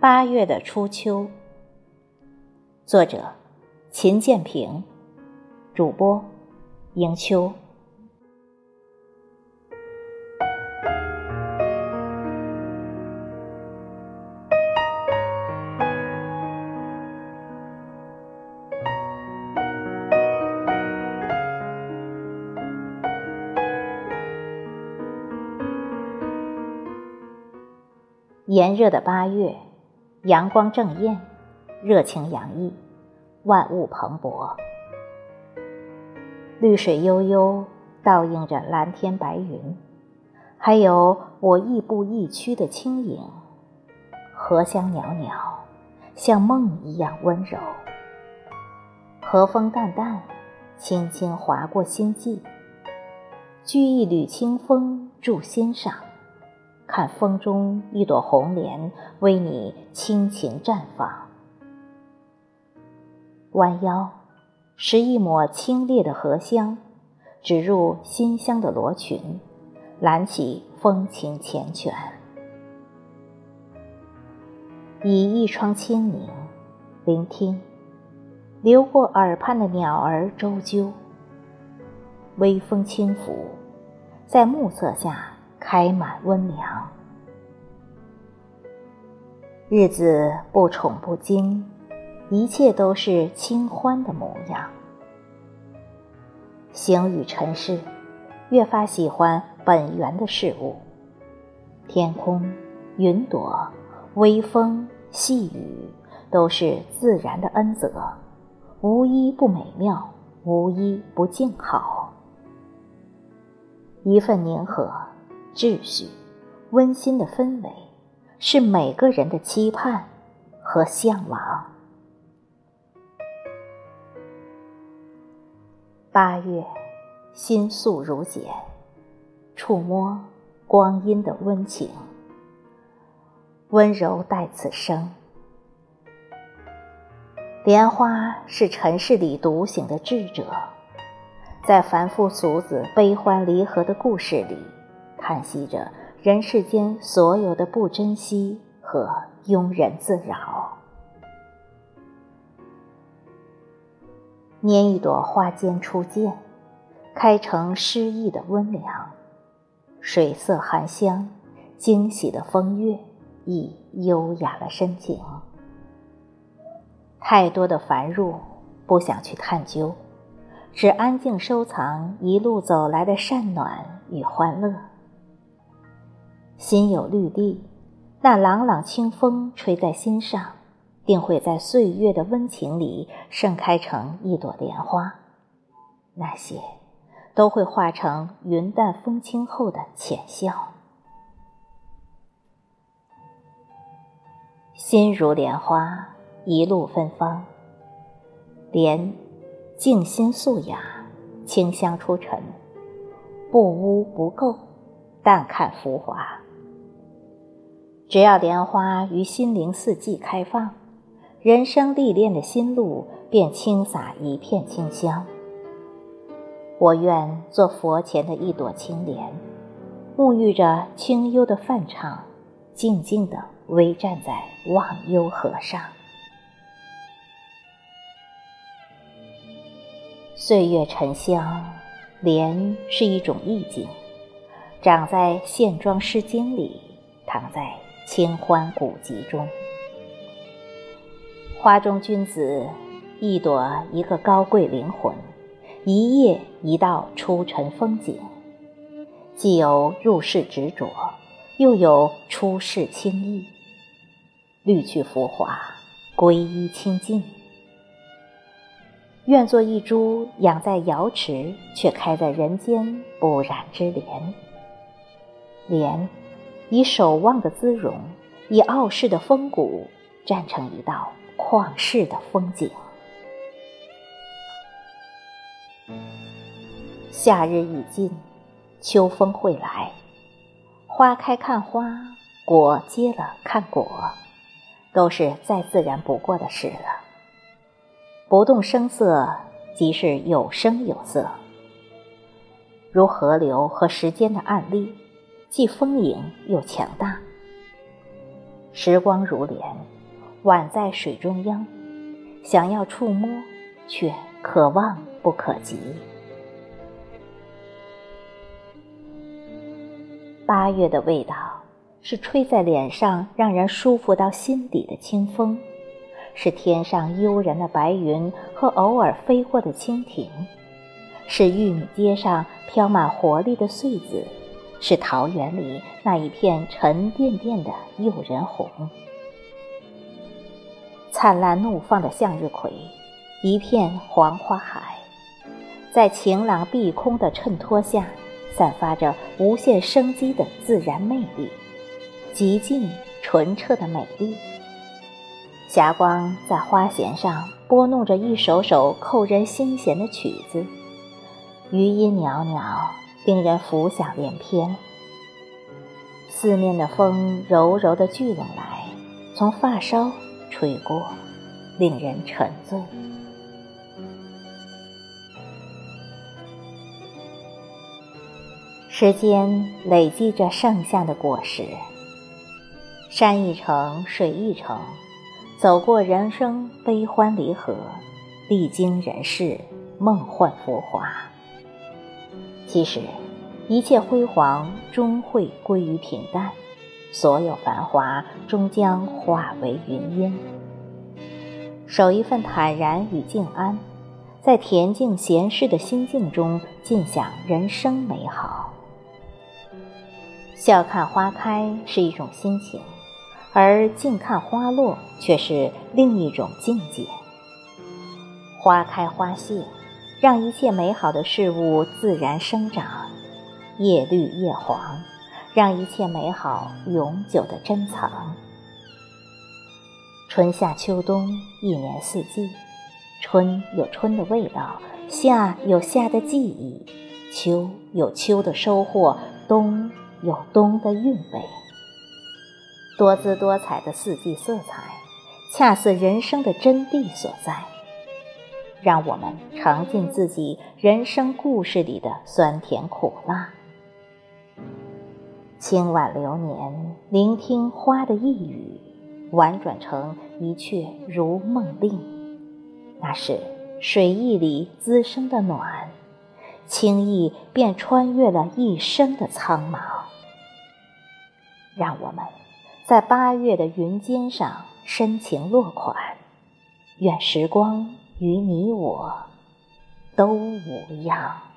八月的初秋，作者秦建平，主播迎秋。炎热的八月，阳光正艳，热情洋溢，万物蓬勃。绿水悠悠，倒映着蓝天白云，还有我亦步亦趋的轻影。荷香袅袅，像梦一样温柔。和风淡淡，轻轻划过心际。掬一缕清风住心上。看风中一朵红莲为你倾情绽放，弯腰拾一抹清冽的荷香，指入馨香的罗裙，揽起风情缱绻，倚一窗清宁，聆听流过耳畔的鸟儿啁啾，微风轻拂，在暮色下。开满温凉，日子不宠不惊，一切都是清欢的模样。行于尘世，越发喜欢本源的事物。天空、云朵、微风、细雨，都是自然的恩泽，无一不美妙，无一不静好。一份宁和。秩序，温馨的氛围，是每个人的期盼和向往。八月，心素如简，触摸光阴的温情，温柔待此生。莲花是尘世里独行的智者，在凡夫俗子悲欢离合的故事里。叹息着人世间所有的不珍惜和庸人自扰，拈一朵花间初见，开成诗意的温凉，水色含香，惊喜的风月，亦优雅了深情。太多的繁入，不想去探究，只安静收藏一路走来的善暖与欢乐。心有绿地，那朗朗清风吹在心上，定会在岁月的温情里盛开成一朵莲花。那些，都会化成云淡风轻后的浅笑。心如莲花，一路芬芳。莲，静心素雅，清香出尘，不污不垢，淡看浮华。只要莲花于心灵四季开放，人生历练的心路便轻洒一片清香。我愿做佛前的一朵青莲，沐浴着清幽的梵唱，静静地微站在忘忧河上。岁月沉香，莲是一种意境，长在线装诗经里，躺在。清欢古籍中，花中君子，一朵一个高贵灵魂，一叶一道出尘风景，既有入世执着，又有出世轻易，滤去浮华，皈依清净。愿做一株养在瑶池却开在人间不染之莲，莲。以守望的姿容，以傲视的风骨，站成一道旷世的风景。夏日已尽，秋风会来，花开看花，果结了看果，都是再自然不过的事了。不动声色，即是有声有色，如河流和时间的案例。既丰盈又强大，时光如莲，宛在水中央，想要触摸，却可望不可及。八月的味道，是吹在脸上让人舒服到心底的清风，是天上悠然的白云和偶尔飞过的蜻蜓，是玉米街上飘满活力的穗子，是桃园里那一片沉甸甸的诱人红。灿烂怒放的向日葵，一片黄花海，在晴朗碧空的衬托下。散发着无限生机的自然魅力，极尽纯澈的美丽。霞光在花弦上拨弄着一首首扣人心弦的曲子，余音袅袅，令人浮想联翩。四面的风柔柔的聚拢来，从发梢吹过，令人沉醉。时间累积着盛夏的果实，山一程，水一程，走过人生悲欢离合，历经人世梦幻浮华。其实，一切辉煌终会归于平淡，所有繁华终将化为云烟。守一份坦然与静安，在恬静闲适的心境中，尽享人生美好。笑看花开是一种心情，而静看花落却是另一种境界。花开花谢，让一切美好的事物自然生长；叶绿叶黄，让一切美好永久的珍藏。春夏秋冬，一年四季，春有春的味道，夏有夏的记忆，秋有秋的收获，冬。有冬的韵味，多姿多彩的四季色彩，恰似人生的真谛所在。让我们尝尽自己人生故事里的酸甜苦辣。清婉流年，聆听花的一语，婉转成一阙如梦令。那是水意里滋生的暖，轻易便穿越了一生的苍茫。让我们在八月的云间上深情落款，愿时光与你我都无恙。